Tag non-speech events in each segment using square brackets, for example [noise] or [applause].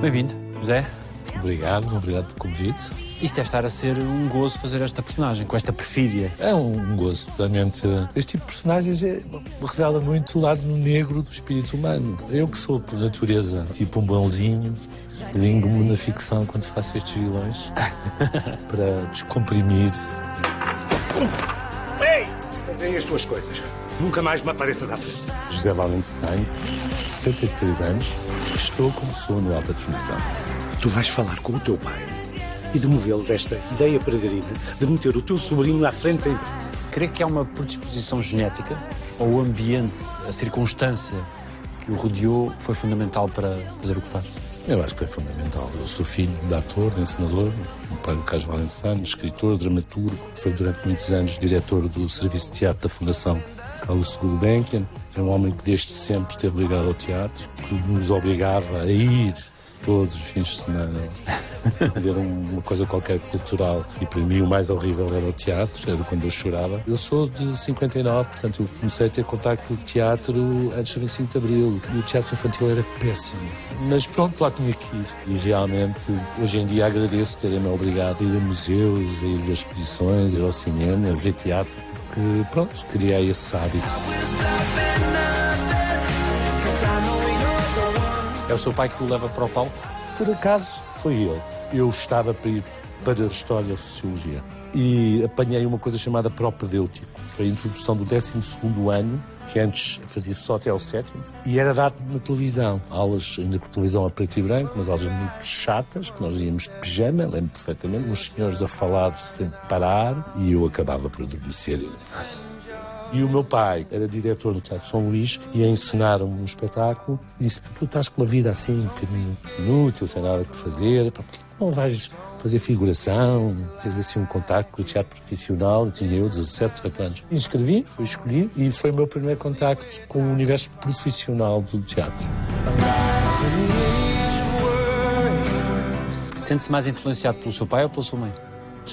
Bem-vindo, José. Obrigado, obrigado pelo convite. Isto deve estar a ser um gozo fazer esta personagem, com esta perfídia. É um gozo, realmente. Este tipo de personagens é, revela muito o lado negro do espírito humano. Eu que sou, por natureza, tipo um bonzinho, vingo-me na ficção quando faço estes vilões [laughs] para descomprimir. Ei! Vem as tuas coisas. Nunca mais me apareças à frente. José Valenstein, 63 anos, estou como sou no Alta Definição. Tu vais falar com o teu pai e demovê-lo desta ideia peregrina de meter o teu sobrinho à frente da empresa. Creio que há uma predisposição genética ou o ambiente, a circunstância que o rodeou foi fundamental para fazer o que faz? Eu acho que foi fundamental. Eu sou filho de ator, de encenador, o pai do Carlos Valenstein, escritor, dramaturgo, foi durante muitos anos diretor do Serviço de Teatro da Fundação Carlos Gulbenkian. É um homem que desde sempre esteve ligado ao teatro, que nos obrigava a ir todos os fins de semana ver uma coisa qualquer cultural. E para mim o mais horrível era o teatro, era quando eu chorava. Eu sou de 59, portanto eu comecei a ter contato com o teatro antes do 25 de Abril. E o teatro infantil era péssimo. Mas pronto, lá tinha que ir. E realmente, hoje em dia agradeço terem-me obrigado a ir a museus, a ir ver exposições, a ir ao cinema, a ver teatro, porque pronto, criei esse hábito. É o seu pai que o leva para o palco? Por acaso foi ele. Eu estava para ir para a História e Sociologia e apanhei uma coisa chamada propedêutico. Foi a introdução do 12 ano, que antes fazia só até ao sétimo, e era dado na televisão. Aulas ainda com televisão a preto e branco, mas aulas muito chatas, que nós íamos de pijama, lembro perfeitamente, uns senhores a falar sem parar, e eu acabava por adormecer. E o meu pai era diretor do Teatro São Luís e a encenar um espetáculo. Disse: Tu estás com uma vida assim um bocadinho inútil, sem nada que fazer, não vais fazer figuração, tens assim um contacto com o teatro profissional. Tinha eu 17, 18 anos. Inscrevi, fui escolhido e foi o meu primeiro contacto com o universo profissional do teatro. Sente-se mais influenciado pelo seu pai ou pela sua mãe?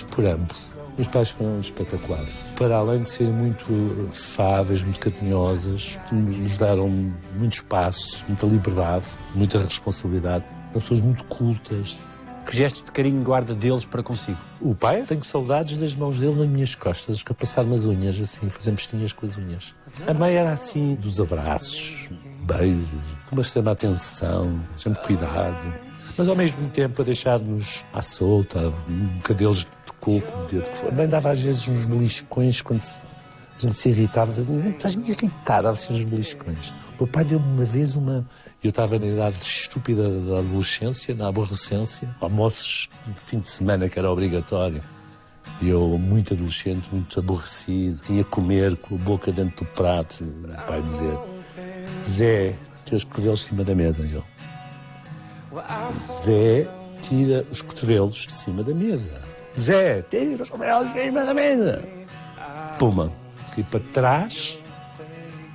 Por ambos. Meus pais foram espetaculares. Para além de serem muito fáveis, muito carinhosas, nos deram muito espaço, muita liberdade, muita responsabilidade. São pessoas muito cultas. Que gestos de carinho guarda deles para consigo? O pai, tenho saudades das mãos dele nas minhas costas, a passar umas unhas, assim, fazer mestinhas com as unhas. A mãe era assim, dos abraços, beijos, uma extrema atenção, sempre cuidado. Mas ao mesmo tempo a deixar-nos à solta, um cadelos coco, dedo que foi. Bem, dava às vezes uns beliscões quando se, a gente se irritava. Estás-me irritado, dava assim uns beliscões. O meu pai deu-me uma vez uma. Eu estava na idade estúpida da adolescência, na aborrecência, almoços de fim de semana que era obrigatório. E eu, muito adolescente, muito aborrecido, ia comer com a boca dentro do prato. O meu pai dizer: Zé, tira os cotovelos cima da mesa. Eu: Zé, tira os cotovelos de cima da mesa. Zé, tira os cotovelos de cima da mesa. Puma, fui para trás.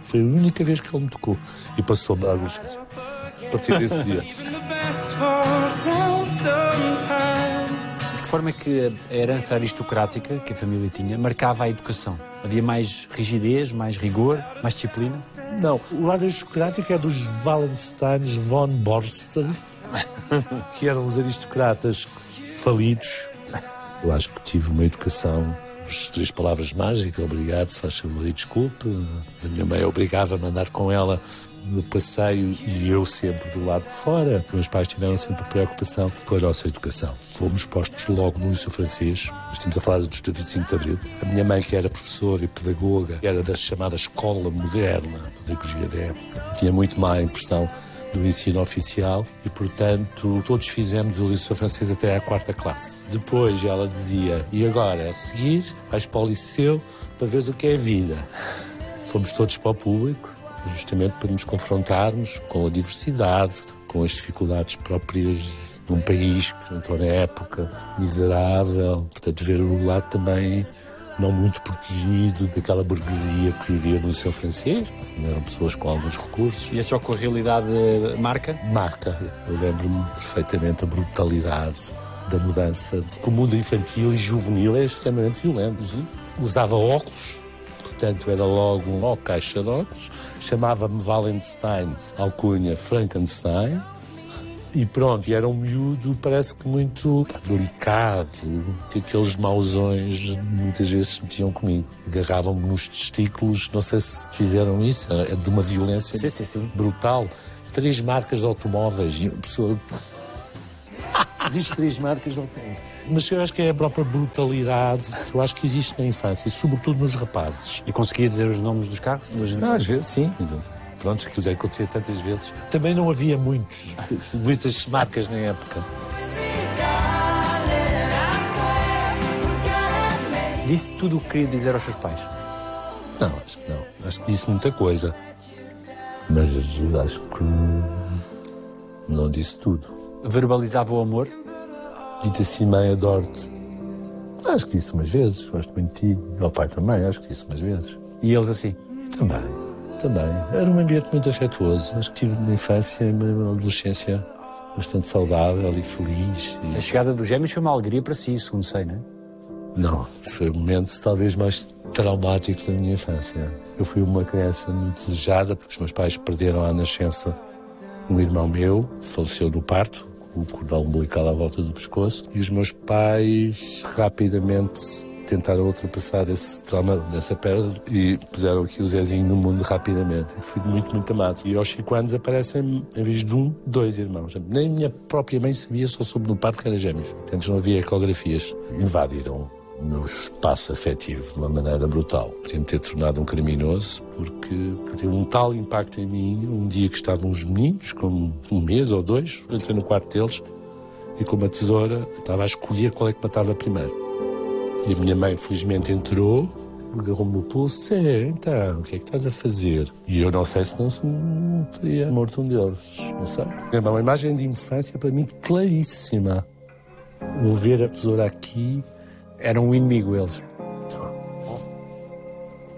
Foi a única vez que ele me tocou. E passou-me a adolescência. A partir desse dia. De que forma é que a herança aristocrática que a família tinha marcava a educação? Havia mais rigidez, mais rigor, mais disciplina? Não, o lado aristocrático é dos Wallensteins von Borsten, que eram os aristocratas falidos. Eu acho que tive uma educação, as três palavras mágicas, obrigado, se faz favor e desculpe. A minha mãe obrigava-me a andar com ela no passeio e eu sempre do lado de fora. Os meus pais tiveram sempre preocupação com a nossa educação. Fomos postos logo no liceu francês, estamos a falar dos 25 de Abril. A minha mãe, que era professora e pedagoga, era da chamada escola moderna, pedagogia da época, tinha muito má impressão do ensino oficial e, portanto, todos fizemos o liceu francês até à quarta classe. Depois ela dizia, e agora, a seguir, vais para o liceu para ver o que é vida. Fomos todos para o público, justamente para nos confrontarmos com a diversidade, com as dificuldades próprias de um país, portanto, na época, miserável. Portanto, ver o lado também não muito protegido daquela burguesia que vivia no liceu francês. Eram pessoas com alguns recursos. E a só com a realidade marca? Marca. Eu lembro-me perfeitamente a brutalidade da mudança. Porque o mundo infantil e juvenil é extremamente violento. Usava óculos, portanto era logo uma caixa de óculos. Chamava-me Wallenstein, alcunha Frankenstein. E pronto, e era um miúdo, parece que muito delicado, que aqueles mausões muitas vezes se metiam comigo. Agarravam-me nos testículos, não sei se fizeram isso, é de uma violência sim, sim, sim. brutal. Três marcas de automóveis e a pessoa. [laughs] Diz três marcas de automóveis. Mas eu acho que é a própria brutalidade que eu acho que existe na infância, e sobretudo nos rapazes. E conseguia dizer os nomes dos carros? Ah, às vezes, sim. Pronto, que já acontecia tantas vezes. Também não havia muitos, muitas marcas na época. Disse tudo o que queria dizer aos seus pais? Não, acho que não. Acho que disse muita coisa. Mas acho que não disse tudo. Verbalizava o amor? Disse assim, mãe, adoro-te. Acho que disse umas vezes. Gosto muito de ti. Meu pai também, acho que disse umas vezes. E eles assim? Também, também. Era um ambiente muito afetuoso. Acho que tive uma infância e uma adolescência bastante saudável e feliz. E... A chegada dos gêmeos foi uma alegria para si, segundo sei, não é? Não, foi o momento talvez mais traumático da minha infância. Eu fui uma criança muito desejada, porque os meus pais perderam à nascença um irmão meu, faleceu no parto, com o cordão umbilical à volta do pescoço, e os meus pais rapidamente tentaram ultrapassar esse trauma dessa perda e puseram aqui o Zezinho no mundo rapidamente. Fui muito, muito amado. E aos 5 anos aparecem, em vez de um, dois irmãos. Nem minha própria mãe sabia, só soube no parto que eram gêmeos. Antes não havia ecografias. Invadiram o meu espaço afetivo de uma maneira brutal. Podia-me ter tornado um criminoso porque, teve um tal impacto em mim. Um dia que estavam os meninos, com um mês ou dois, entrei no quarto deles e com uma tesoura estava a escolher qual é que matava primeiro. E a minha mãe, felizmente, entrou, agarrou-me no pulso e então, o que é que estás a fazer? E eu não sei se não, se não teria morto um deles, não sei. É uma imagem de infância para mim claríssima. Vou ver a tesoura aqui. Era um inimigo eles.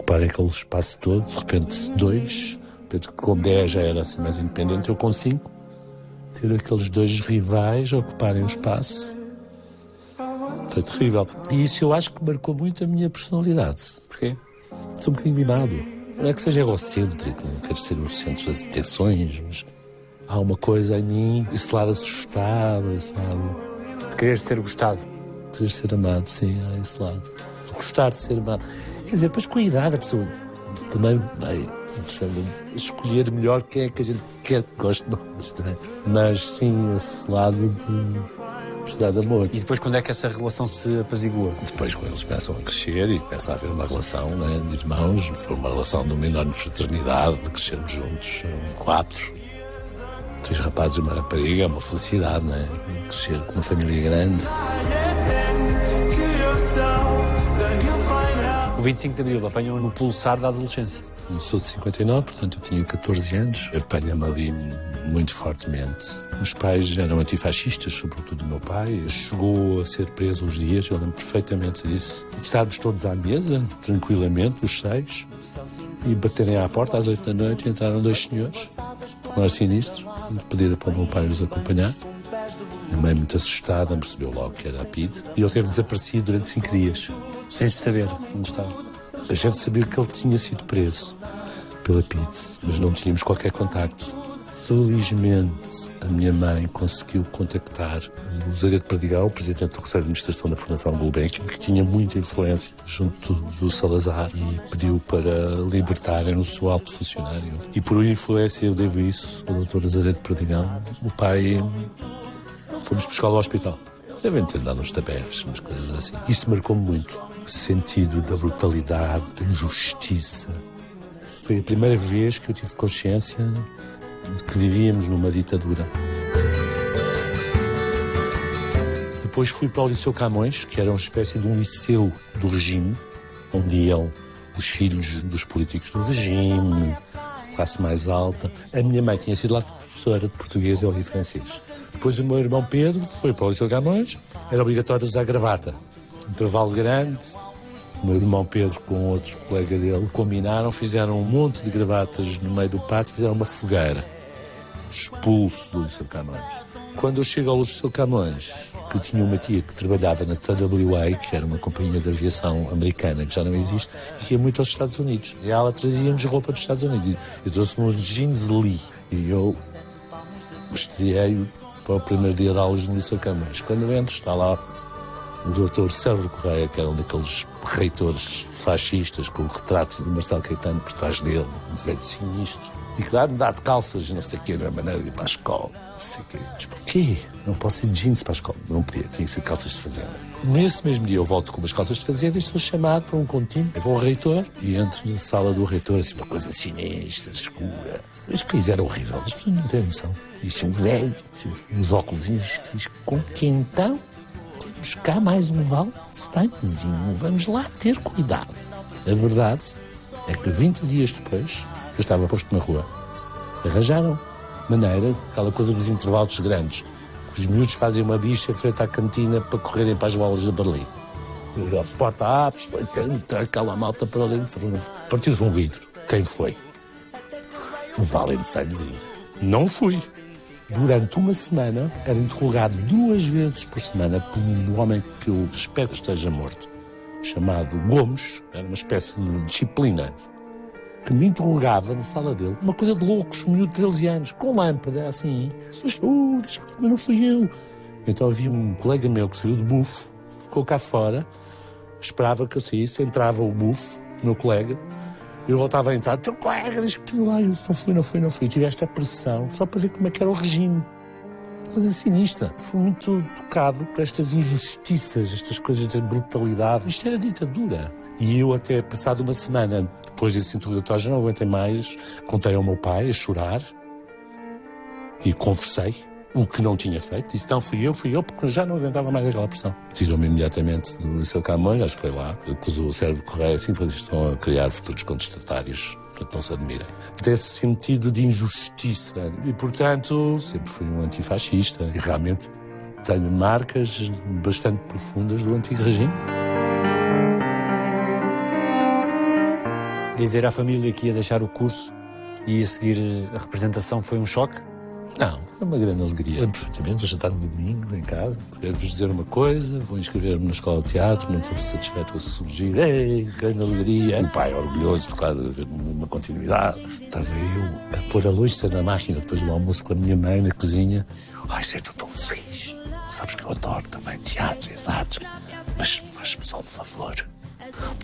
Para aquele espaço todo, de repente dois, de com 10 já era assim mais independente, eu com 5. Ter aqueles dois rivais ocuparem o espaço foi terrível. E isso eu acho que marcou muito a minha personalidade. Porquê? Sou um bocadinho mimado. Não é que seja egocêntrico, não quero ser o centro das atenções, mas há uma coisa em mim, esse lado assustado, esse lado. Querer ser gostado. Querer ser amado, sim, há esse lado. Gostar de ser amado. Quer dizer, depois com a idade a pessoa também vai escolher melhor quem é que a gente quer que goste de nós, não é? Mas sim, esse lado de de amor. E depois quando é que essa relação se apaziguou? Depois quando eles começam a crescer e começa a haver uma relação né, de irmãos, foi uma relação de uma enorme fraternidade, de crescermos juntos, quatro, três rapazes e uma rapariga, é uma felicidade, né? Crescer com uma família grande. O 25 de Abril apanham no pulsar da adolescência. Eu sou de 59, portanto eu tinha 14 anos. Apanha-me ali muito fortemente. Os pais eram antifascistas, sobretudo o meu pai. Chegou a ser preso uns dias, eu lembro perfeitamente disso. Estávamos todos à mesa, tranquilamente, os seis, e baterem à porta às oito da noite entraram dois senhores, com ar sinistro, pediram para o meu pai os acompanhar. A mãe, muito assustada, percebeu logo que era a PID. E ele teve desaparecido durante cinco dias. Sem se saber onde estava. A gente sabia que ele tinha sido preso pela PID, mas não tínhamos qualquer contacto. Felizmente, a minha mãe conseguiu contactar o de Perdigão, o presidente do Conselho de Administração da Fundação Gulbenkian, que tinha muita influência junto do Salazar e pediu para libertarem o seu alto funcionário. E por influência eu devo isso ao Dr. De Perdigão. O pai fomos buscá-lo ao hospital. Devem ter dado uns tapefes, umas coisas assim. Isto marcou-me muito. Sentido da brutalidade, da injustiça. Foi a primeira vez que eu tive consciência de que vivíamos numa ditadura. Depois fui para o Liceu Camões, que era uma espécie de um liceu do regime, onde iam os filhos dos políticos do regime, classe mais alta. A minha mãe tinha sido lá professora de português e francês. Depois o meu irmão Pedro foi para o Liceu Camões, era obrigatório usar gravata. Intervalo grande, o meu irmão Pedro com outro colega dele combinaram, fizeram um monte de gravatas no meio do pátio, fizeram uma fogueira. Expulso do Liceu Camões. Quando eu chego ao Liceu Camões, que eu tinha uma tia que trabalhava na TWA, que era uma companhia de aviação americana que já não existe, ia muito aos Estados Unidos. E ela trazia-nos roupa dos Estados Unidos. E trouxe-me uns jeans Lee. E eu estreiei para o primeiro dia de aulas no Liceu Camões. Quando eu entro, está lá o doutor Sérgio Correia, que era um daqueles reitores fascistas com o retrato de Marcelo Caetano por trás dele, um velho sinistro. E claro, dá de calças, não sei o quê, não é maneira de ir para a escola. Não sei o quê. Mas porquê? Não posso ir de jeans para a escola. Não podia, tinha que ser calças de fazenda. Nesse mesmo dia eu volto com umas calças de fazenda e estou chamado para um contínuo. Eu vou ao reitor e entro na sala do reitor, assim, uma coisa sinistra, escura. Este país era horrível, as pessoas não têm noção. Isto é um velho, uns óculos, diz, com que então temos cá mais um vale de estanquezinho. Vamos lá ter cuidado. A verdade é que 20 dias depois eu estava posto na rua. Arranjaram maneira, aquela coisa dos intervalos grandes. Os miúdos fazem uma bicha frente à cantina para correrem para as bolas de Berlim. Porta entra aquela malta para dentro. Partiu-se um vidro. Quem foi? O Valensteinzinho. Não fui. Durante uma semana era interrogado duas vezes por semana por um homem que eu espero que esteja morto, chamado Gomes. Era uma espécie de disciplina que me interrogava na sala dele, uma coisa de loucos, um miúdo de 13 anos, com lâmpada, assim. Mas não fui eu. Então havia um colega meu que saiu de bufo, ficou cá fora, esperava que eu saísse, entrava o bufo, meu colega, eu voltava a entrar, teu colega, diz que lá, eu não fui, não fui, não fui. tive esta pressão só para ver como é que era o regime. Coisa sinistra. Fui muito tocado por estas injustiças, estas coisas de brutalidade. Isto era ditadura. E eu, até passado uma semana depois desse interrogatório, já não aguentei mais. Contei ao meu pai a chorar e conversei o que não tinha feito. Disse, não, fui eu, fui eu, porque já não aguentava mais aquela pressão. Tirou-me imediatamente do Liceu Camões, acho que foi lá, acusou o Sérgio Correia, assim, foi, estão a criar futuros contestatários, portanto não se admirem. Desse sentido de injustiça. E, portanto, sempre fui um antifascista. E realmente tenho marcas bastante profundas do antigo regime. Dizer à família que ia deixar o curso e ia seguir a representação foi um choque? Não, é uma grande alegria. Lembro perfeitamente, jantar de domingo em casa. Quero-vos dizer uma coisa, vou inscrever-me na escola de teatro, não estou satisfeito com a surgir. Ei, grande alegria. O pai orgulhoso por causa de haver uma continuidade. Estava eu a pôr a luz na máquina depois do almoço com a minha mãe na cozinha. Ai, sei, estou tão feliz. Sabes que eu adoro também teatro e as artes. Mas faz-me só um favor.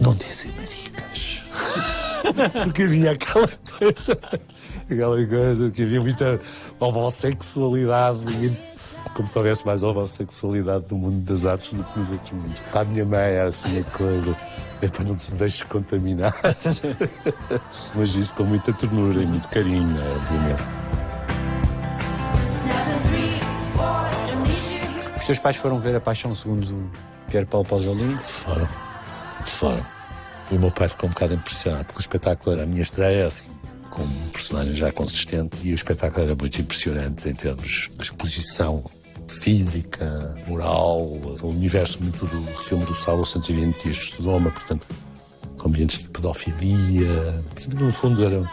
Não dizem maricas. [laughs] Porque havia aquela coisa, aquela coisa que havia muita homossexualidade, como se houvesse mais homossexualidade no mundo das artes do que nos outros mundos. A minha mãe era assim a coisa, é para não te deixes contaminar. [laughs] Mas isso com muita ternura e muito carinho, né, obviamente. Os teus pais foram ver a Paixão segundo Pierre Paulo Pausolini? Foram. Foram. E o meu pai ficou um bocado impressionado, porque o espetáculo era a minha estreia, assim, com um personagem já consistente, e o espetáculo era muito impressionante em termos de exposição física, moral, o universo muito do filme do Saulo 120 dias de Sodoma, portanto, com ambientes de pedofilia. Portanto, no fundo, era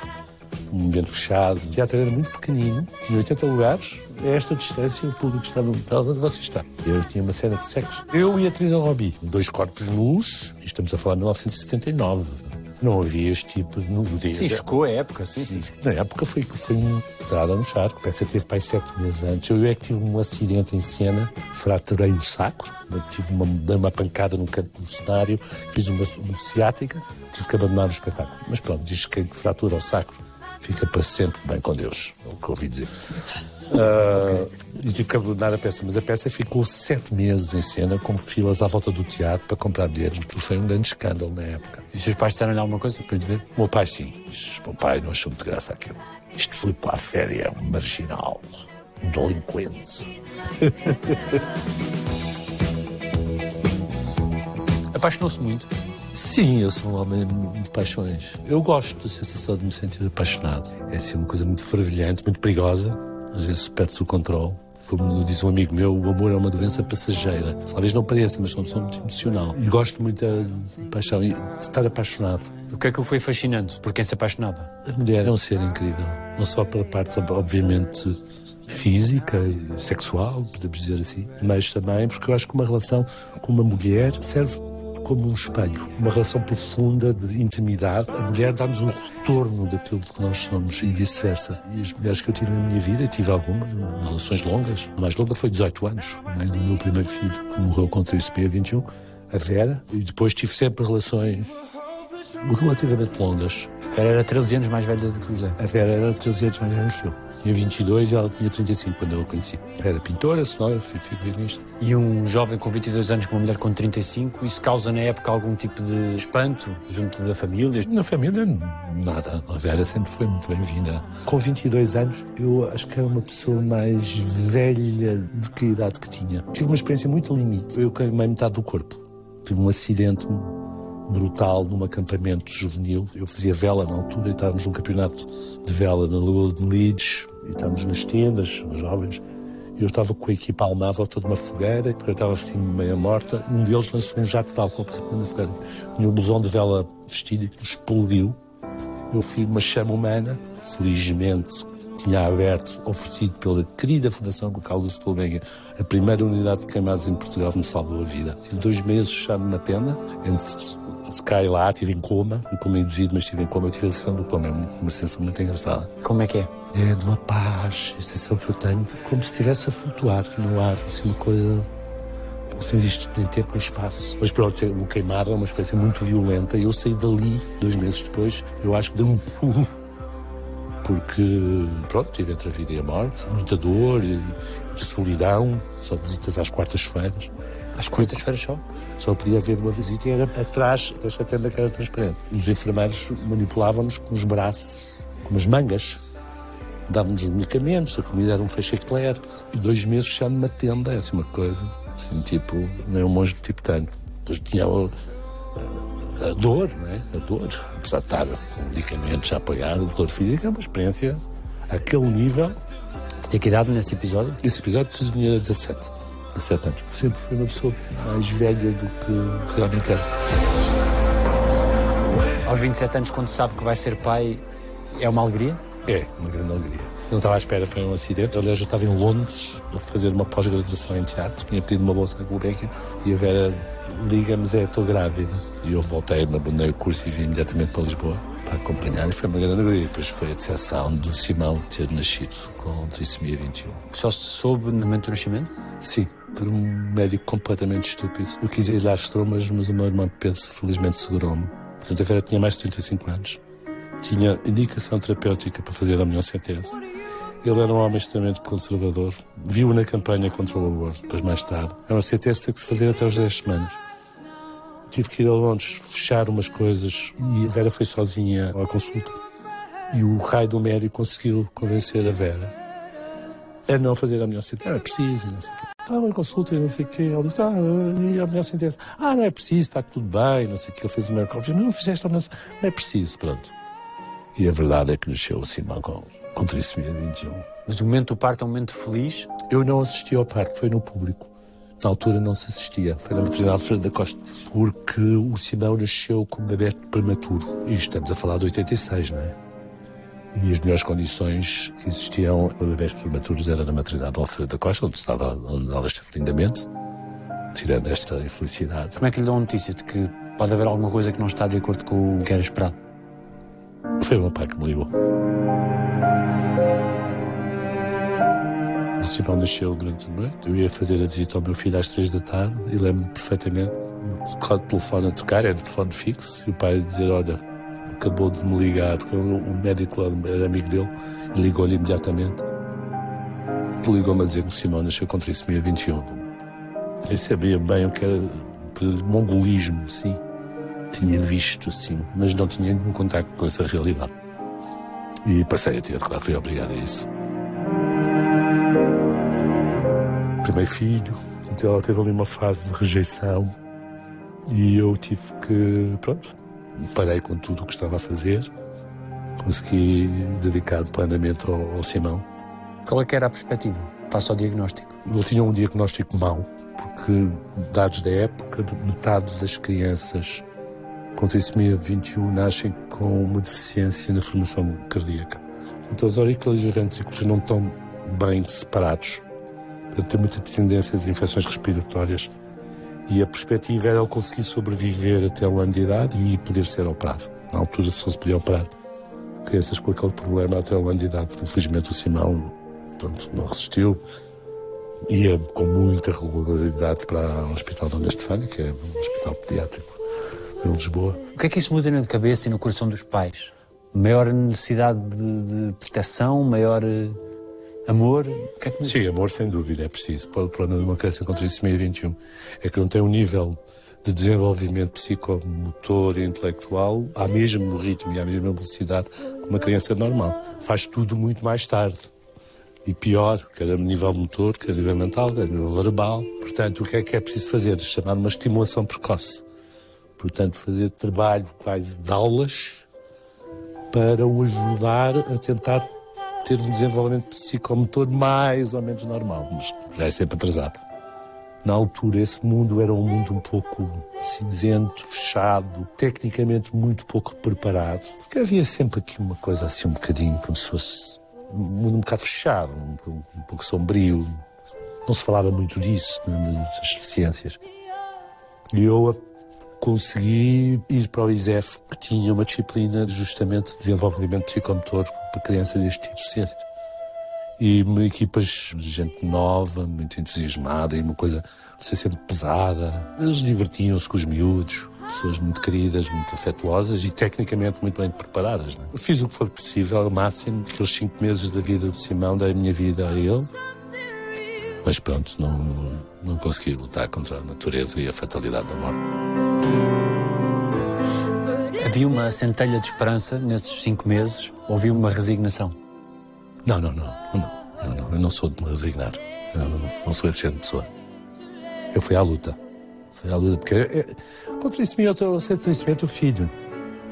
um ambiente fechado. O teatro era muito pequenino, tinha 80 lugares. A esta distância, o público estava metade onde você está. Eu tinha uma cena de sexo. Eu e a Teresa Robi, dois corpos nus, estamos a falar de 1979. Não havia este tipo de nudez. Sim, chocou a época, sim, sim. Na época foi, foi entrada no charco. Parece que teve pai sete meses antes. Eu é que tive um acidente em cena, fraturei o saco, tive uma, uma pancada no canto do cenário, fiz uma, uma ciática, tive que abandonar o espetáculo. Mas pronto, diz que fratura o saco fica para sempre bem com Deus, é o que ouvi dizer. Uh, e tive que abandonar a peça, mas a peça ficou sete meses em cena, com filas à volta do teatro para comprar bilhetes, porque foi um grande escândalo na época. E os seus pais disseram-lhe alguma coisa lhe ver? O meu pai, sim. O meu pai não achou muito graça aquilo. Isto foi para a férias, um marginal, um delinquente. [laughs] Apaixonou-se muito? Sim, eu sou um homem de paixões. Eu gosto da sensação de me sentir apaixonado. É assim uma coisa muito fervilhante, muito perigosa. Às vezes perde-se o controle. Como diz um amigo meu, o amor é uma doença passageira. Talvez não pareça, mas sou uma pessoa muito emocional. E gosto muito de paixão e de estar apaixonado. O que é que o foi fascinante? Por quem se apaixonava? A mulher é um ser incrível. Não só pela parte, obviamente, física e sexual, podemos dizer assim, mas também porque eu acho que uma relação com uma mulher serve como um espelho, uma relação profunda de intimidade. A mulher dá-nos o retorno daquilo que nós somos e vice-versa. E as mulheres que eu tive na minha vida, tive algumas relações longas. A mais longa foi 18 anos, mãe do meu primeiro filho, que morreu com 13 21 a Vera, e depois tive sempre relações relativamente longas. A Vera era 13 anos mais velha do que o José. A Vera era 13 anos mais velha que eu. Tinha 22 e ela tinha 35 quando eu a conheci. Era pintora, cenógrafa e figurinista. E um jovem com 22 anos com uma mulher com 35, isso causa na época algum tipo de espanto junto da família? Na família, nada. A Vera sempre foi muito bem-vinda. Com 22 anos, eu acho que era uma pessoa mais velha do que a idade que tinha. Tive uma experiência muito limite. Eu queimei metade do corpo. Tive um acidente brutal num acampamento juvenil. Eu fazia vela na altura e estávamos num campeonato de vela na Lua de Leeds e estávamos nas tendas, os jovens. Eu estava com a equipa a volta de uma fogueira, porque eu estava assim meio morta. Um deles lançou um jato de álcool na fogueira. Tinha um blusão de vela vestido e explodiu. Eu fui uma chama humana, felizmente tinha aberto, oferecido pela querida Fundação Local do Setúbal a primeira unidade de queimados em Portugal, me salvou a vida. Tive dois meses fechado na tenda, entre cai lá, estive em coma, um coma induzido, mas estive em coma, eu tive a sensação do coma, é uma sensação muito engraçada. Como é que é? É de uma paz, a sensação que eu tenho, como se estivesse a flutuar no ar, assim, uma coisa não existe nem tempo nem espaço. Mas pronto, o queimado é uma experiência muito violenta. Eu saí dali dois meses depois, eu acho que dei um pulo porque, pronto, tive entre a vida e a morte, muita dor, e muita solidão, só visitas às quartas-feiras. Às quartas-feiras só? Só podia haver uma visita e era atrás desta tenda que era transparente. Os enfermeiros manipulavam-nos com os braços, com as mangas. Davam-nos medicamentos, a comida era um feixe eclair. E dois meses fechando numa tenda, é assim uma coisa, assim, tipo, nem um monge tibetano. Depois tinha a dor, não é? A dor, apesar de estar com medicamentos a apoiar, a dor física é uma experiência àquele nível. Tinha que idade nesse episódio? Esse episódio tinha 17, 17 anos. Sempre fui uma pessoa mais velha do que realmente era. Aos 27 anos, quando sabe que vai ser pai, é uma alegria? É, uma grande alegria. Não estava à espera, foi um acidente. Aliás, eu estava em Londres a fazer uma pós-graduação em teatro, tinha pedido uma bolsa na Gulbenkian e a Vera liga-me, é, estou grávida. E eu voltei, me abandonei o curso e vim imediatamente para Lisboa para acompanhar e foi uma grande alegria. Depois foi a decepção do Simão ter nascido com trissomia 21. Só se soube no momento do nascimento? Sim, por um médico completamente estúpido. Eu quis ir às tromas, mas o meu irmão Pedro felizmente segurou-me. Portanto, a Vera tinha mais de 35 anos. Tinha indicação terapêutica para fazer a melhor sentença. Ele era um homem extremamente conservador. Viu na campanha contra o aborto, depois mais tarde. Era uma sentença que se fazer até os 10 semanas. Tive que ir a Londres fechar umas coisas e a Vera foi sozinha à consulta. E o raio do médico conseguiu convencer a Vera a não fazer a melhor sentença. Não é preciso, não sei o quê. Ah, uma consulta e não sei o quê. Ele disse, ah, e a melhor sentença? Ah, não é preciso, está tudo bem, não sei o quê. Ele fez o melhor Mas não fizeste a melhor Não é preciso, pronto. E a verdade é que nasceu o Simão com, com trissomia 21. Mas o momento do parto é um momento feliz? Eu não assisti ao parto, foi no público. Na altura não se assistia, foi na maternidade de Fernando da Costa, porque o Simão nasceu com um bebê prematuro. E estamos a falar de 86, não é? E as melhores condições que existiam para bebés prematuros era na maternidade de Alfredo da Costa, onde, estava, onde ela esteve lindamente, tirando esta infelicidade. Como é que lhe dão a notícia de que pode haver alguma coisa que não está de acordo com o que era esperado? Foi o meu pai que me ligou. Simão nasceu durante a noite. Eu ia fazer a visita ao meu filho às três da tarde e lembro-me perfeitamente o telefone a tocar, era telefone fixo, e o pai a dizer: Olha, acabou de me ligar, porque o médico lá era amigo dele, ligou-lhe imediatamente. Ligou-me a dizer que o Simão nasceu com trissomia 21. Eu sabia bem o que era mongolismo, sim tinha visto, sim, mas não tinha nenhum contacto com essa realidade. E passei a ter, claro, fui obrigado a isso. Primeiro filho, então ela teve ali uma fase de rejeição e eu tive que, pronto, parei com tudo o que estava a fazer, consegui dedicar plenamente ao, ao Simão. Qual é que era a perspectiva face ao diagnóstico? Eu tinha um diagnóstico mau, porque dados da época, metade das crianças com trissomia 21 nascem com uma deficiência na formação cardíaca. Então, os aurículas e os ventrículos não estão bem separados. Portanto, tem muita tendência às infecções respiratórias E a perspectiva era ele conseguir sobreviver até o ano de idade e poder ser operado. Na altura só se podia operar crianças com aquele problema até o ano de idade. Infelizmente o Simão pronto, não resistiu. Ia com muita regularidade para o Hospital Dona Estefânia, que é um hospital pediátrico em Lisboa. O que é que isso muda na cabeça e no coração dos pais? Maior necessidade de, de proteção, maior eh, amor? Que é que... Sim, amor sem dúvida é preciso. O problema de uma criança com trissomia 21 é que não tem um nível de desenvolvimento psicomotor e intelectual ao mesmo ritmo e à mesma velocidade que uma criança normal. Faz tudo muito mais tarde. E pior, quer a nível motor, quer a nível mental, quer a nível verbal. Portanto, o que é que é preciso fazer? Chamar uma estimulação precoce. Portanto, fazer trabalho quase de aulas para o ajudar a tentar ter um desenvolvimento psicomotor mais ou menos normal, mas vai sempre atrasado. Na altura, esse mundo era um mundo um pouco cinzento, fechado, tecnicamente muito pouco preparado. Porque havia sempre aqui uma coisa assim, um bocadinho, como se fosse um mundo um bocado fechado, um, um pouco sombrio. Não se falava muito disso nas ciências. E eu consegui ir para o ISEF, que tinha uma disciplina justamente de desenvolvimento psicomotor para crianças deste tipo de ciências e equipas de gente nova, muito entusiasmada e uma coisa, não sei, sempre pesada. Eles divertiam-se com os miúdos, pessoas muito queridas, muito afetuosas e tecnicamente muito bem preparadas. Né? Fiz o que for possível, ao máximo, aqueles cinco meses da vida do Simão, dei a minha vida a ele. Mas pronto, não, não consegui lutar contra a natureza e a fatalidade da morte. Havia uma centelha de esperança nesses cinco meses? Ou havia uma resignação? Não, não, não, não, não, não, eu não sou de me resignar. Eu não, não sou esse género de pessoa. Eu fui à luta. Fui à luta porque é, contra isso eu estou é o filho.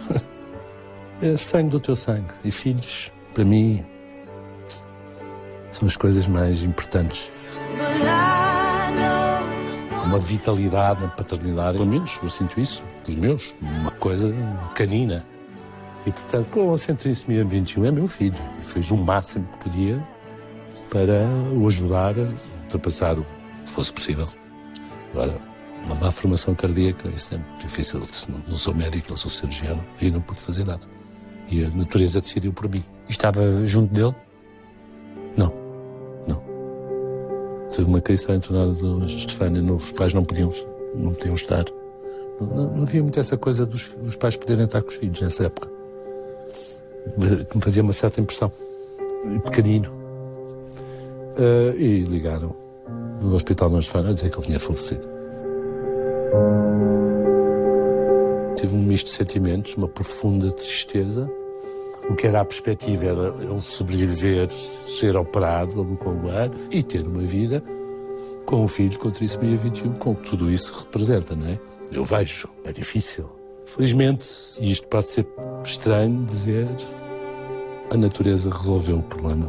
[laughs] É sangue do teu sangue. E filhos, para mim, são as coisas mais importantes. Uma vitalidade na paternidade, pelo menos eu sinto isso, os meus, uma coisa canina. E, portanto, com a Centríssima 21 é meu filho. Fez o máximo que podia para o ajudar a ultrapassar o que fosse possível. Agora, uma má formação cardíaca, isso é difícil. Não sou médico, não sou cirurgião e não pude fazer nada. E a natureza decidiu por mim. Estava junto dele? Não. Teve uma crise internada do Estefânia, os pais não podiam, não podiam estar. Não, não havia muito essa coisa dos, dos pais poderem estar com os filhos nessa época que me fazia uma certa impressão. Pequenino. Uh, e ligaram no hospital de Fana a dizer que ele tinha falecido. Tive um misto de sentimentos, uma profunda tristeza. O que era a perspectiva era ele sobreviver, ser operado ar e ter uma vida com um filho com trissomia 21, com tudo isso representa, não é? Eu vejo, é difícil. Felizmente, e isto pode ser estranho dizer, a natureza resolveu o problema.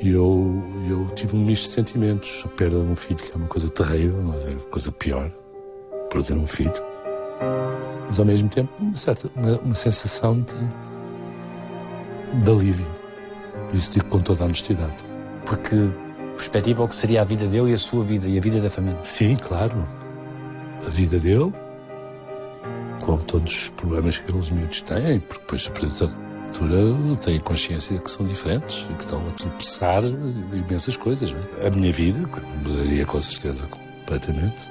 E eu, eu tive um misto de sentimentos. A perda de um filho, que é uma coisa terrível, é a coisa pior, perder um filho. Mas ao mesmo tempo, uma certa uma, uma sensação de, de alívio. Por isso digo com toda a honestidade. Porque perspectiva ao que seria a vida dele e a sua vida e a vida da família. Sim, claro. A vida dele, com todos os problemas que aqueles miúdos têm, porque depois a altura têm consciência que são diferentes e que estão a tropeçar imensas coisas. É? A minha vida mudaria com certeza completamente.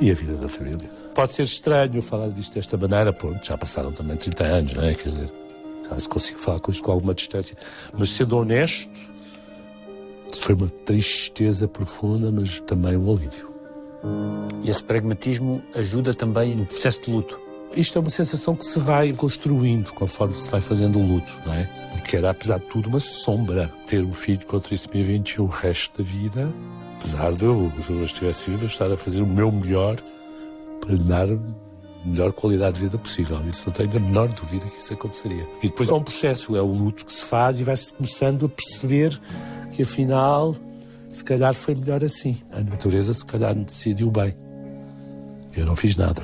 E a vida da família. Pode ser estranho falar disto desta maneira, pronto, já passaram também 30 anos, não é? Quer dizer, já consigo falar com isto com alguma distância. Mas sendo honesto, foi uma tristeza profunda, mas também um alívio. E esse pragmatismo ajuda também no processo de luto. Isto é uma sensação que se vai construindo conforme se vai fazendo o luto, não é? Porque era, apesar de tudo, uma sombra ter um filho com trissomia 21 o resto da vida. Apesar de eu, se eu estivesse vivo, estar a fazer o meu melhor para lhe dar a melhor qualidade de vida possível. Isso não tenho a menor dúvida que isso aconteceria. E depois é um processo, é o luto que se faz e vai-se começando a perceber que afinal se calhar foi melhor assim. A natureza, se calhar, decidiu bem. Eu não fiz nada.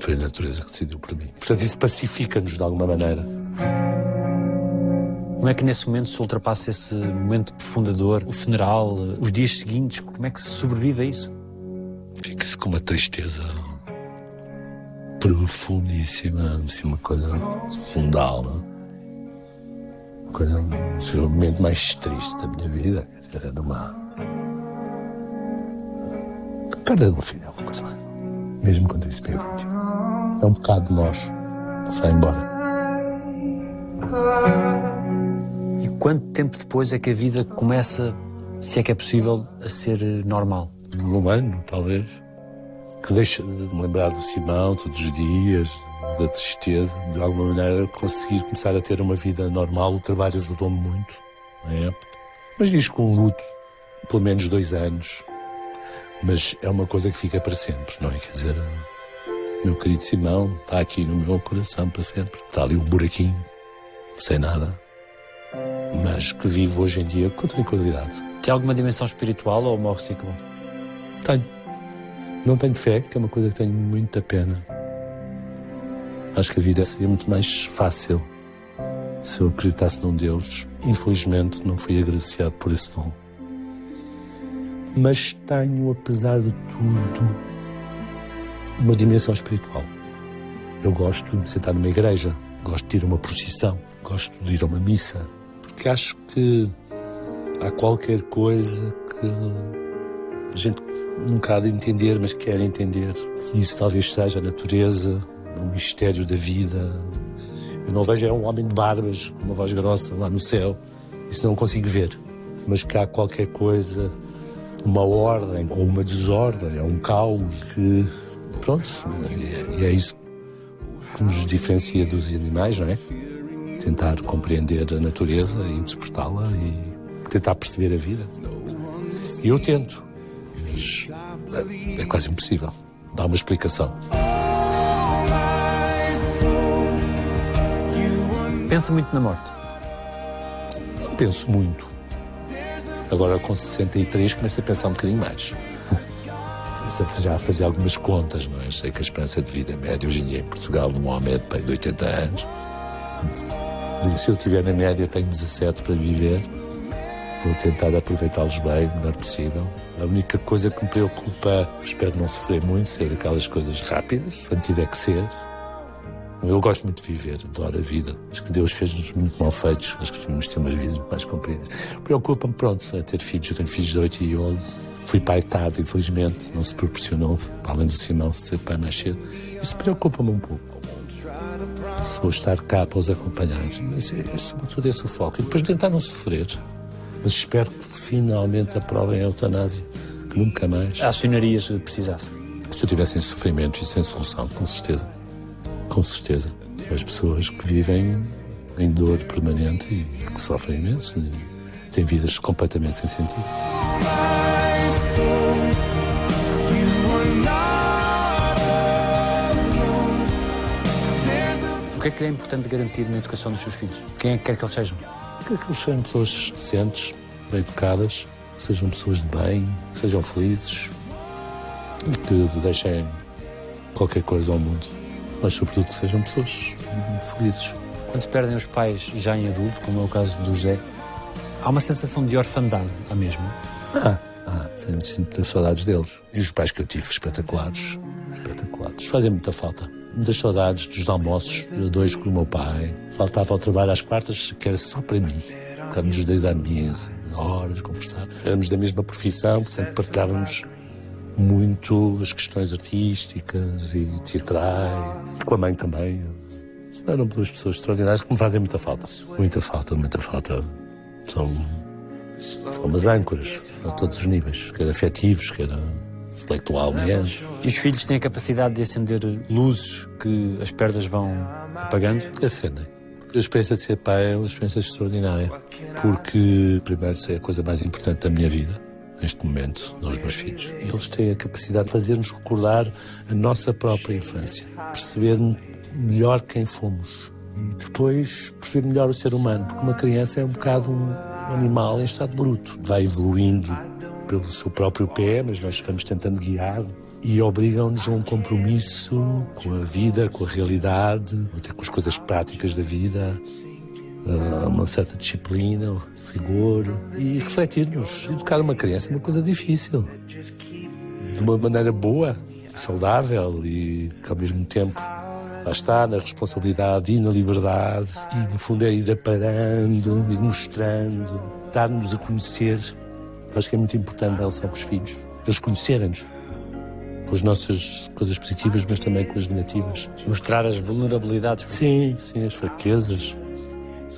Foi a natureza que decidiu por mim. Portanto, isso pacifica-nos de alguma maneira. Como é que nesse momento se ultrapassa esse momento profundador, o funeral, os dias seguintes? Como é que se sobrevive a isso? Fica-se com uma tristeza profundíssima, assim, uma coisa fundal. Uma coisa, o momento mais triste da minha vida. Era de uma. A perda de um filho é uma coisa. Mesmo quando isso me É um bocado de nós vai embora. E quanto tempo depois é que a vida começa, se é que é possível, a ser normal? Um ano, talvez. Que deixa de me lembrar do Simão todos os dias, da tristeza. De alguma maneira, conseguir começar a ter uma vida normal. O trabalho ajudou-me muito na época. Mas diz com luto, pelo menos dois anos. Mas é uma coisa que fica para sempre, não é? Quer dizer, meu querido Simão está aqui no meu coração para sempre. Está ali um buraquinho, sem nada, mas que vivo hoje em dia com tranquilidade. Tem alguma dimensão espiritual ou morre ciclo? Tenho. Não tenho fé, que é uma coisa que tenho muita pena. Acho que a vida seria muito mais fácil se eu acreditasse num Deus. Infelizmente, não fui agraciado por esse dom. Mas tenho, apesar de tudo, uma dimensão espiritual. Eu gosto de sentar numa igreja, gosto de ir a uma procissão, gosto de ir a uma missa, porque acho que há qualquer coisa que a gente nunca de entender, mas quer entender. Isso talvez seja a natureza, o mistério da vida. Eu não vejo é um homem de barbas, com uma voz grossa lá no céu. Isso não consigo ver. Mas que há qualquer coisa, uma ordem ou uma desordem, ou um caos que. Pronto, e é isso que nos diferencia dos animais, não é? Tentar compreender a natureza interpretá-la e tentar perceber a vida. E eu tento, mas é, é quase impossível dar uma explicação. Pensa muito na morte? Não penso muito. Agora com 63 começo a pensar um bocadinho mais. Já a fazer algumas contas, não é? Sei que a esperança de vida média hoje em dia em Portugal, num homem é de 80 anos. E se eu estiver na média, tenho 17 para viver. Vou tentar aproveitá-los bem, o melhor possível. A única coisa que me preocupa, espero não sofrer muito, ser aquelas coisas rápidas, quando tiver que ser. Eu gosto muito de viver, adoro a vida. Acho que Deus fez-nos muito mal feitos, acho que devíamos ter umas vidas mais compridas. Preocupa-me, pronto, a ter filhos. Eu tenho filhos de 8 e 11. Fui pai tarde, infelizmente, não se proporcionou, além do Simão, ser pai mais cedo. Isso preocupa-me um pouco. Se vou estar cá para os acompanhar, mas é, é sobretudo esse o foco. E depois tentar não sofrer. Mas espero que finalmente aprovem a eutanásia, que nunca mais. Acionaria se precisasse? Se eu tivesse em sofrimento e sem solução, com certeza. Com certeza. As pessoas que vivem em dor permanente e que sofrem imenso e têm vidas completamente sem sentido. O que é que é importante garantir na educação dos seus filhos? Quem é que quer que eles sejam? Que eles sejam pessoas decentes, bem educadas, sejam pessoas de bem, sejam felizes e que deixem qualquer coisa ao mundo. Mas, sobretudo, que sejam pessoas felizes. Quando se perdem os pais já em adulto, como é o caso do José, há uma sensação de orfandade, a mesma? Ah, ah tenho muitas saudades deles. E os pais que eu tive, espetaculares. Espetaculares. Fazem muita falta. Muitas saudades dos almoços, dois com o meu pai. Faltava ao trabalho às quartas, que era só para mim. Ficávamos os dois à mesa, horas conversar. Éramos da mesma profissão, portanto partilhávamos muito as questões artísticas e teatrais. Com a mãe também. Eram duas pessoas extraordinárias que me fazem muita falta. Muita falta, muita falta. São, são umas âncoras a todos os níveis, quer afetivos, quer intelectualmente. E os filhos têm a capacidade de acender luzes que as perdas vão apagando? Acendem. A experiência de ser pai é uma experiência extraordinária, porque, primeiro, é a coisa mais importante da minha vida, neste momento, nos meus filhos. Eles têm a capacidade de fazer-nos recordar a nossa própria infância, perceber melhor quem fomos e depois perceber melhor o ser humano, porque uma criança é um bocado um animal em estado bruto. Vai evoluindo pelo seu próprio pé, mas nós vamos tentando guiar e obrigam-nos a um compromisso com a vida, com a realidade, até com as coisas práticas da vida. uh, uma certa disciplina, rigor e refletirmos. Educar uma criança é uma coisa difícil. De uma maneira boa, saudável e que ao mesmo tempo lá está, na responsabilidade e na liberdade, e no fundo é ir aparando e mostrando, dar-nos a conhecer. Acho que é muito importante em relação aos filhos, eles conhecerem-nos. Com as nossas coisas positivas, mas também com as negativas. Mostrar as vulnerabilidades. Sim, sim, as fraquezas,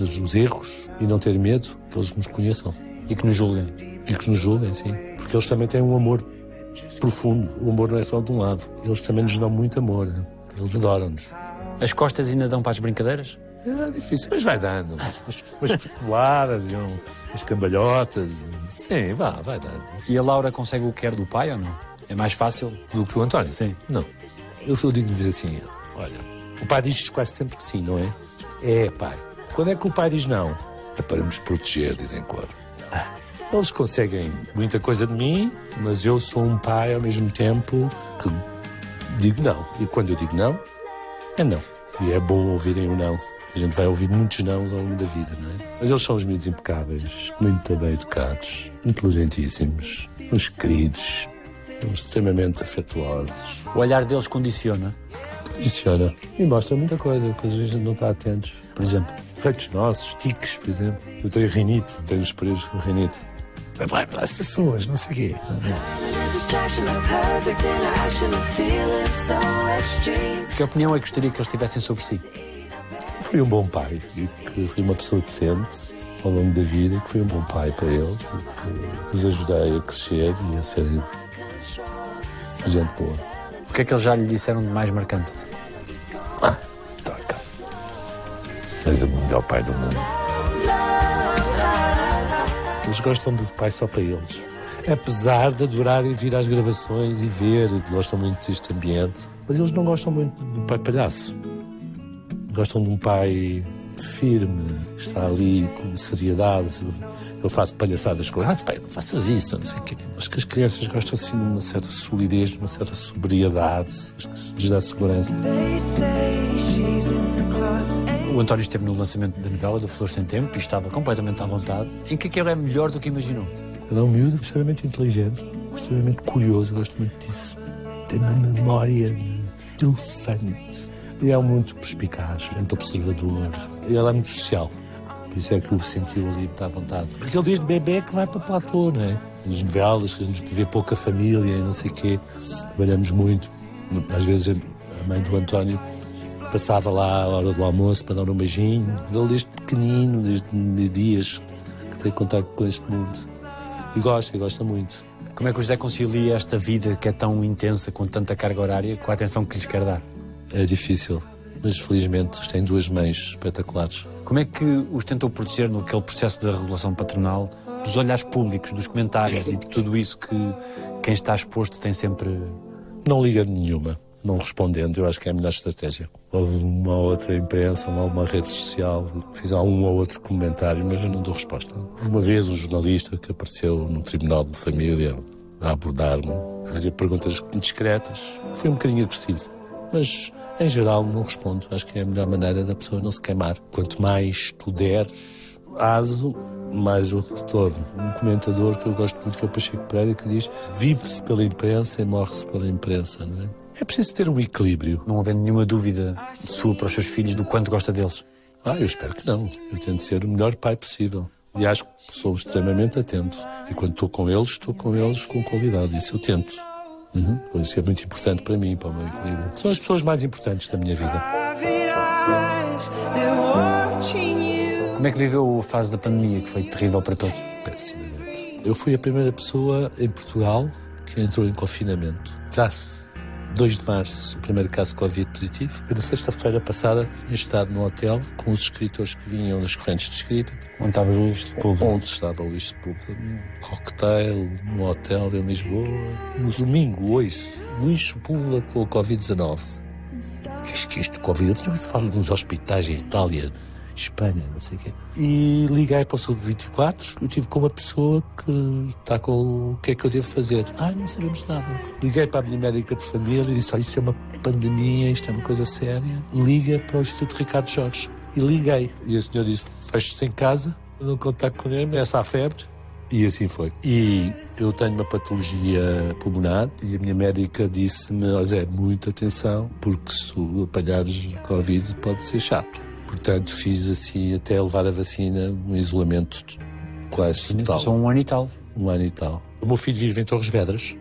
os erros e não ter medo que eles nos conheçam. E que nos julguem. E que nos julguem, sim. Porque eles também têm um amor profundo. O amor não é só de um lado. Eles também nos dão muito amor. Eles adoram-nos. As costas ainda dão para as brincadeiras? É difícil, mas vai dando. Umas, umas e um, umas cambalhotas. Sim, vá, vai dando. E a Laura consegue o que quer do pai ou não? É mais fácil? Do que o António? Sim. Não. Eu só digo dizer assim: olha, o pai diz quase sempre que sim, não é? É, pai. Quando é que o pai diz não? É para nos proteger, dizem cor. Eles conseguem muita coisa de mim, mas eu sou um pai ao mesmo tempo que digo não. E quando eu digo não, é não. E é bom ouvirem o não. A gente vai ouvir muitos não ao longo da vida, não é? Mas eles são os miúdos impecáveis, muito bem educados, inteligentíssimos, uns queridos, extremamente afetuosos. O olhar deles condiciona? Condiciona. E mostra muita coisa, coisas que a gente não está atentos. Por exemplo? Feitos nossos, tiques, por exemplo. Eu tenho rinite, tenho os períodos com rinite. Vai para as pessoas, não sei o quê. Que opinião é que gostaria que eles tivessem sobre si? Fui um bom pai e que fui uma pessoa decente ao longo da vida, que fui um bom pai para eles e que os ajudei a crescer e a serem gente boa. O que é que eles já lhe disseram de mais marcante? Ah, toca. És o melhor pai do mundo. Eles gostam de pai só para eles. Apesar de adorarem vir às gravações e ver, gostam muito deste ambiente, mas eles não gostam muito do pai palhaço. Gostam de um pai firme, que está ali com seriedade. Eu faço palhaçadas com. Ah, pai, não faças isso, não sei o quê. Acho que as crianças gostam assim de uma certa solidez, de uma certa sobriedade. Que lhes dá segurança. O António esteve no lançamento da novela do Flor Sem Tempo e estava completamente à vontade. Em que aquilo é melhor do que imaginou? Ele é um miúdo extremamente inteligente, extremamente curioso, gosto muito disso. Tem uma memória de elefante. E é muito perspicaz, muito observador. Ele é muito social. Por isso é que o sentiu ali muito à vontade. Porque ele desde bebê que vai para o platô, não é? Nas novelas, a gente vê pouca família e não sei o quê. Trabalhamos muito. Às vezes a mãe do António passava lá à hora do almoço para dar um beijinho. Ele desde pequenino, desde dias, que tem contato com este mundo. E gosta, e gosta muito. Como é que o José concilia esta vida que é tão intensa, com tanta carga horária, com a atenção que lhes quer dar? É difícil, mas felizmente têm duas mães espetaculares. Como é que os tentou proteger naquele processo da regulação paternal dos olhares públicos, dos comentários e de tudo isso que quem está exposto tem sempre. Não liga nenhuma, não respondendo, eu acho que é a melhor estratégia. Houve uma outra imprensa, uma, uma rede social, fiz um ou outro comentário, mas eu não dou resposta. Uma vez um jornalista que apareceu no Tribunal de Família a abordar-me, fazer perguntas indiscretas, foi um bocadinho agressivo. Mas em geral, não respondo. Acho que é a melhor maneira da pessoa não se queimar. Quanto mais tu der aso, mais o retorno. Um comentador que eu gosto muito, que é o Pacheco Pereira, que diz: vive-se pela imprensa e morre-se pela imprensa, não é? É preciso ter um equilíbrio. Não havendo nenhuma dúvida sua para os seus filhos do quanto gosta deles. Ah, eu espero que não. Eu tento ser o melhor pai possível. E acho que sou extremamente atento. E quando estou com eles, estou com eles com qualidade. Isso eu tento. Uhum. Isso é muito importante para mim, para o meu equilíbrio. São as pessoas mais importantes da minha vida. Como é que viveu a fase da pandemia, que foi terrível para todos? Pessimamente. Eu fui a primeira pessoa em Portugal que entrou em confinamento. Já-se 2 de março, o primeiro caso de Covid positivo. E na sexta-feira passada tinha estado no hotel com os escritores que vinham das correntes de escrita. Onde estava o Luís Sepúlveda? Onde estava o Luís Sepúlveda. Num cocktail, no hotel em Lisboa. No domingo, hoje, Luís Sepúlveda com o Covid-19. Que é que isto, Covid? Eu tinha ouvido falar nos hospitais em Itália, Espanha, não sei o quê. E liguei para o Saúde 24, eu tive com uma pessoa que está com o que é que eu devo fazer. Ah, não sabemos nada. Liguei para a minha médica de família e disse, olha, isto é uma pandemia, isto é uma coisa séria. Liga para o Instituto Ricardo Jorge. e liguei. E a senhora disse: feche-se em casa, não contacto com ele, essa a febre. E assim foi. E eu tenho uma patologia pulmonar e a minha médica disse-me: Zé, muita atenção, porque se tu apanhares Covid pode ser chato. Portanto, fiz assim até levar a vacina, um isolamento quase total. Só um ano e tal. Um ano e tal. O meu filho vive em Torres Vedras.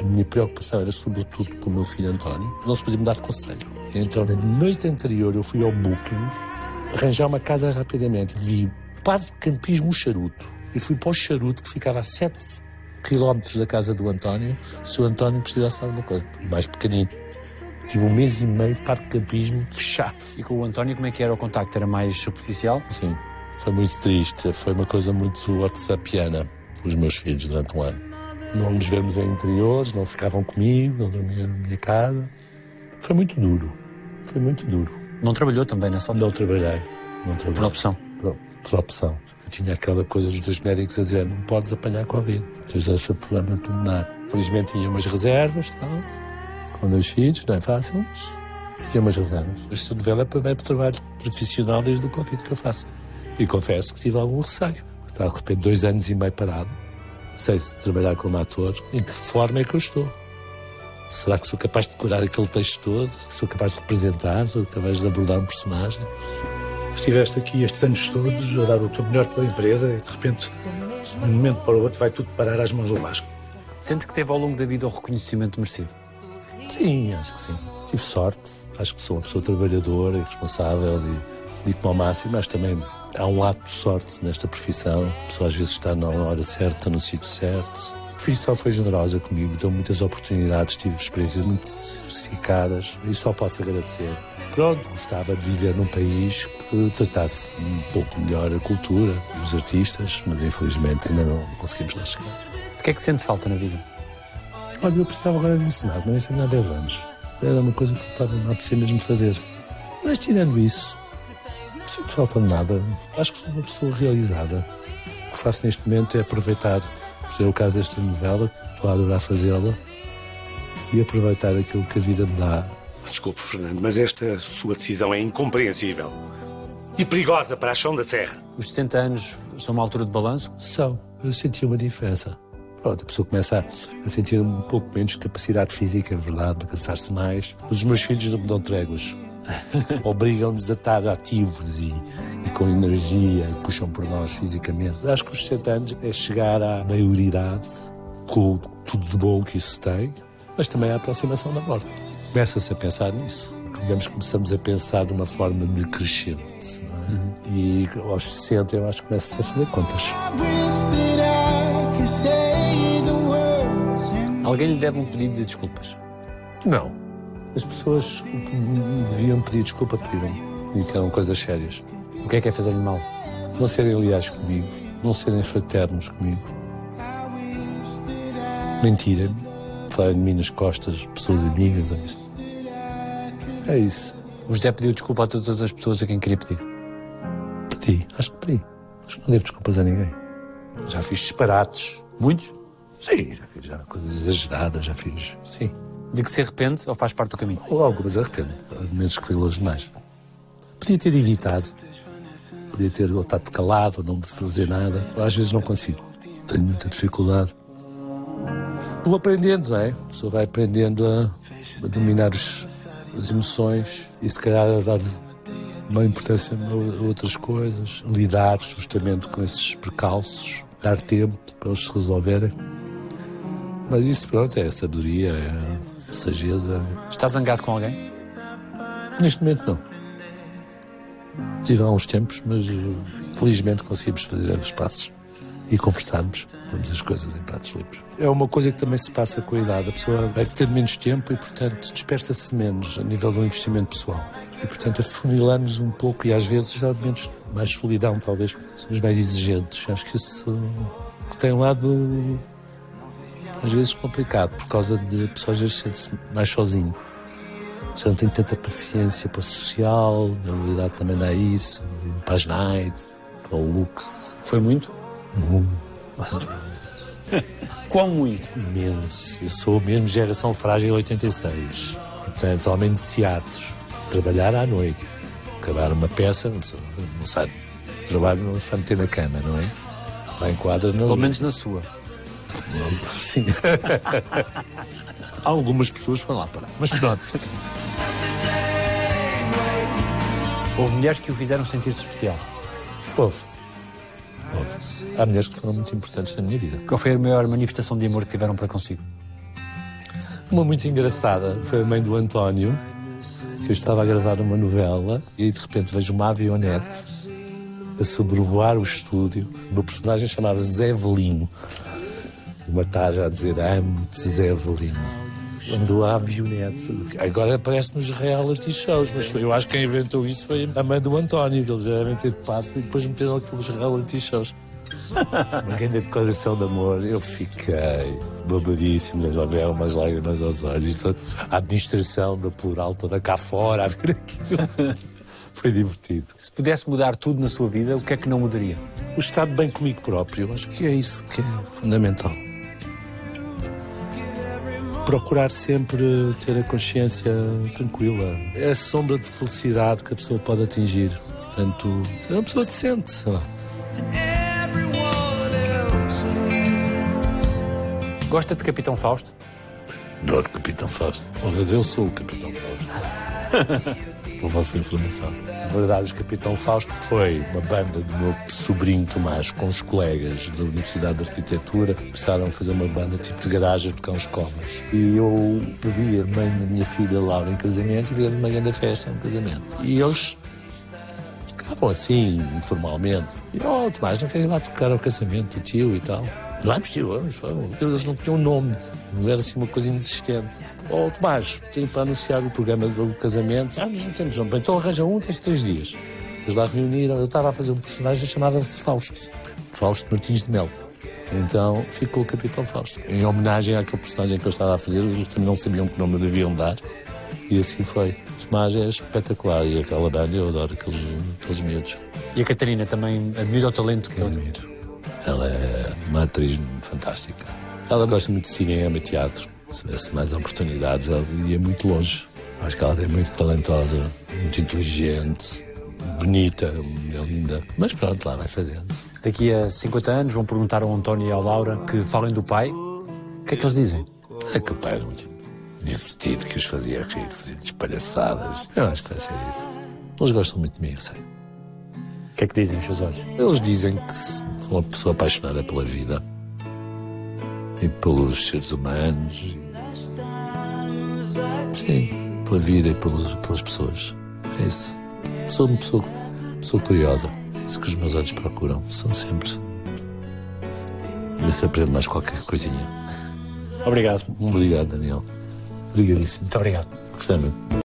A minha preocupação era sobretudo com o meu filho António. Não se podia mudar de conselho. Então, na noite anterior, eu fui ao Booking arranjar uma casa rapidamente. Vi Padre de Campismo Charuto. E fui para o Charuto, que ficava a 7 quilómetros da casa do António, se o António precisasse de alguma coisa. Mais pequenino. Tive um mês e meio de parque de campismo fechado. E com o António, como é que era o contacto? Era mais superficial? Sim. Foi muito triste. Foi uma coisa muito whatsappiana com os meus filhos durante um ano. Não nos vemos em interiores, não ficavam comigo, não dormiam na minha casa. Foi muito duro. Foi muito duro. Não trabalhou também nessa altura? Não trabalhei. Não trabalhei. Por opção? Por, por opção. Eu tinha aquela coisa dos dois médicos a dizer não podes apanhar Covid. Tens esse problema pulmonar. Felizmente tinha umas reservas, tal, com dois filhos, não é fácil, mas tinha umas reservas. Esta novela é para ver o trabalho profissional desde o Covid que eu faço. E confesso que tive algum receio. Está de repente dois anos e meio parado, sei se trabalhar como ator, em que forma é que eu estou? Será que sou capaz de decorar aquele texto todo? Sou capaz de representar? Sou capaz de abordar um personagem? Estiveste aqui estes anos todos a dar o teu melhor pela empresa e de repente, de um momento para o outro, vai tudo parar às mãos do Vasco. Sente que teve ao longo da vida o reconhecimento merecido? Sim, acho que sim. Tive sorte. Acho que sou uma pessoa trabalhadora e responsável e digo-me ao máximo, mas também há um ato de sorte nesta profissão. A pessoa às vezes está na hora certa, no sítio certo. A profissão foi generosa comigo, deu muitas oportunidades, tive experiências muito diversificadas e só posso agradecer. Pronto, gostava de viver num país que tratasse um pouco melhor a cultura, os artistas, mas infelizmente ainda não conseguimos lá chegar. O que é que sente falta na vida? Olha, eu precisava agora de ensinar, mas não ensino há 10 anos. Era uma coisa que estava a apetecer mesmo fazer. Mas tirando isso, não sinto falta de nada. Acho que sou uma pessoa realizada. O que faço neste momento é aproveitar, por ser o caso desta novela, estou a adorar fazê-la, e aproveitar aquilo que a vida me dá. Desculpe, Fernando, mas esta sua decisão é incompreensível. E perigosa para a chão da serra. Os 60 anos são uma altura de balanço? São. Eu senti uma diferença. Pronto, a pessoa começa a, sentir um pouco menos capacidade física, é verdade, de cansar-se mais. Os meus filhos não me dão tréguas. [laughs] Obrigam-nos a estar ativos e, e, com energia, e puxam por nós fisicamente. Acho que os 60 anos é chegar à maioridade, com tudo de bom que isso tem, mas também a aproximação da morte. Começa-se a pensar nisso. Digamos que começamos a pensar de uma forma decrescente. É? Uhum. E aos 60 eu acho que começa-se a fazer contas. Alguém lhe deve um pedido de desculpas? Não. As pessoas que me deviam pedir desculpa pediram e que eram coisas sérias. O que é que é fazer-lhe mal? Não serem leais comigo, não serem fraternos comigo. Mentirem, falarem de mim nas costas, pessoas amigas. É isso. É isso. O José pediu desculpa a todas as pessoas a quem queria pedir? Pedi, acho que pedi. Acho que não devo desculpas a ninguém. Já fiz disparates. Muitos? Sim, já fiz já coisas exageradas, já fiz. Sim. De que se arrepende ou faz parte do caminho? Ou algumas arrependo, menos que fui longe demais. Podia ter evitado. Podia ter ou estado calado ou não fazer nada. Às vezes não consigo. Tenho muita dificuldade. Vou aprendendo, não é? A pessoa vai aprendendo a, a dominar os, as emoções e se calhar a dar uma importância a outras coisas, lidar justamente com esses percalços, dar tempo para eles se resolverem. Mas isso, pronto, é sabedoria, é sageza. Está zangado com alguém? Neste momento, não. Tive há uns tempos, mas felizmente conseguimos fazer os passos e conversarmos, vamos as coisas em pratos limpos. É uma coisa que também se passa com a idade. A pessoa vai ter menos tempo e, portanto, dispersa-se menos a nível do investimento pessoal. E, portanto, afunilamos um pouco e às vezes já momentos mais solidão, talvez, somos mais exigentes. Acho que isso tem um lado às vezes complicado por causa de pessoas às vezes sente-se mais sozinho. Já não tem tanta paciência para o social, na realidade também dá isso, para as nights, para o lux. Foi muito? Muito. [laughs] Quão muito? Imenso. Eu sou mesmo geração frágil 86. Portanto, homem de teatro. Trabalhar à noite. acabar uma peça, não do trabalho, não se vai meter na cama, não é? Vai em quadra. Não... Pelo menos na sua. Sim. Algumas pessoas vão lá parar. Mas pronto. Houve mulheres que o fizeram sentir-se especial. Houve. Houve. Há mulheres que foram muito importantes na minha vida. Qual foi a maior manifestação de amor que tiveram para consigo? Uma muito engraçada foi a mãe do António, que eu estava a gravar uma novela e de repente vejo uma avionete a sobrevoar o estúdio. O meu personagem chamava Zé Velino. Uma taja a dizer amo-te, Zé Velino. Andou a avionete. Agora aparece nos reality shows, mas foi, eu acho que quem inventou isso foi a mãe do António, que eles já devem ter de pato e depois meteram aqueles reality shows. Uma grande declaração de amor, eu fiquei babadíssimo, já vieram umas lágrimas aos olhos. A administração da plural toda cá fora a ver aquilo. [laughs] Foi divertido. Se pudesse mudar tudo na sua vida, o que é que não mudaria? O estar bem comigo próprio, acho que é isso que é fundamental. Procurar sempre ter a consciência tranquila. É a sombra de felicidade que a pessoa pode atingir. Portanto, ser uma pessoa decente, sei lá. Gosta de Capitão Fausto? Adoro Capitão Fausto. Mas eu sou o Capitão Fausto. [laughs] Pela vossa informação. Na verdade, o Capitão Fausto foi uma banda do meu sobrinho Tomás com os colegas da Universidade de Arquitetura. Começaram a fazer uma banda tipo de garagem, tocar uns covers. E eu vi a mãe da minha filha Laura em casamento e vi uma grande festa no casamento. E eles tocavam assim, informalmente. E, oh, Tomás, não quer ir lá tocar ao casamento do tio e tal? Tio, vamos, vamos. Eles não tinham nome, não era assim uma coisa inexistente. Oh, Tomás, tenho para anunciar o programa do casamento. Ah, nós não temos nome. Então arranja um, tens três dias. Eles lá reuniram, eu estava a fazer um personagem chamava-se Fausto. Fausto Martins de Melo. Então ficou o Capitão Fausto. Em homenagem àquele personagem que eu estava a fazer, eles também não sabiam que nome deviam dar. E assim foi. Tomás é espetacular e aquela banda, eu adoro aqueles, aqueles miúdos. E a Catarina também admira o talento que Eu admiro. Ela é uma atriz fantástica. Ela gosta muito de cinema e teatro. Se tivesse mais oportunidades, ela ia muito longe. Acho que ela é muito talentosa, muito inteligente, bonita, é linda. Mas pronto, lá vai fazendo. Daqui a 50 anos vão perguntar ao António e à Laura que falem do pai. O que é que eles dizem? É que o pai era muito divertido, que os fazia rir, fazia palhaçadas. Eu acho que vai ser isso. Eles gostam muito de mim, eu sei. O que é que dizem os seus olhos? Eles dizem que sou uma pessoa apaixonada pela vida e pelos seres humanos. Sim, pela vida e pelos, pelas pessoas. É isso. Sou uma pessoa, pessoa curiosa. É isso que os meus olhos procuram. São sempre. Ver se aprendo mais qualquer coisinha. Obrigado. Obrigado, Daniel. Obrigadíssimo. Muito obrigado. Gostei muito.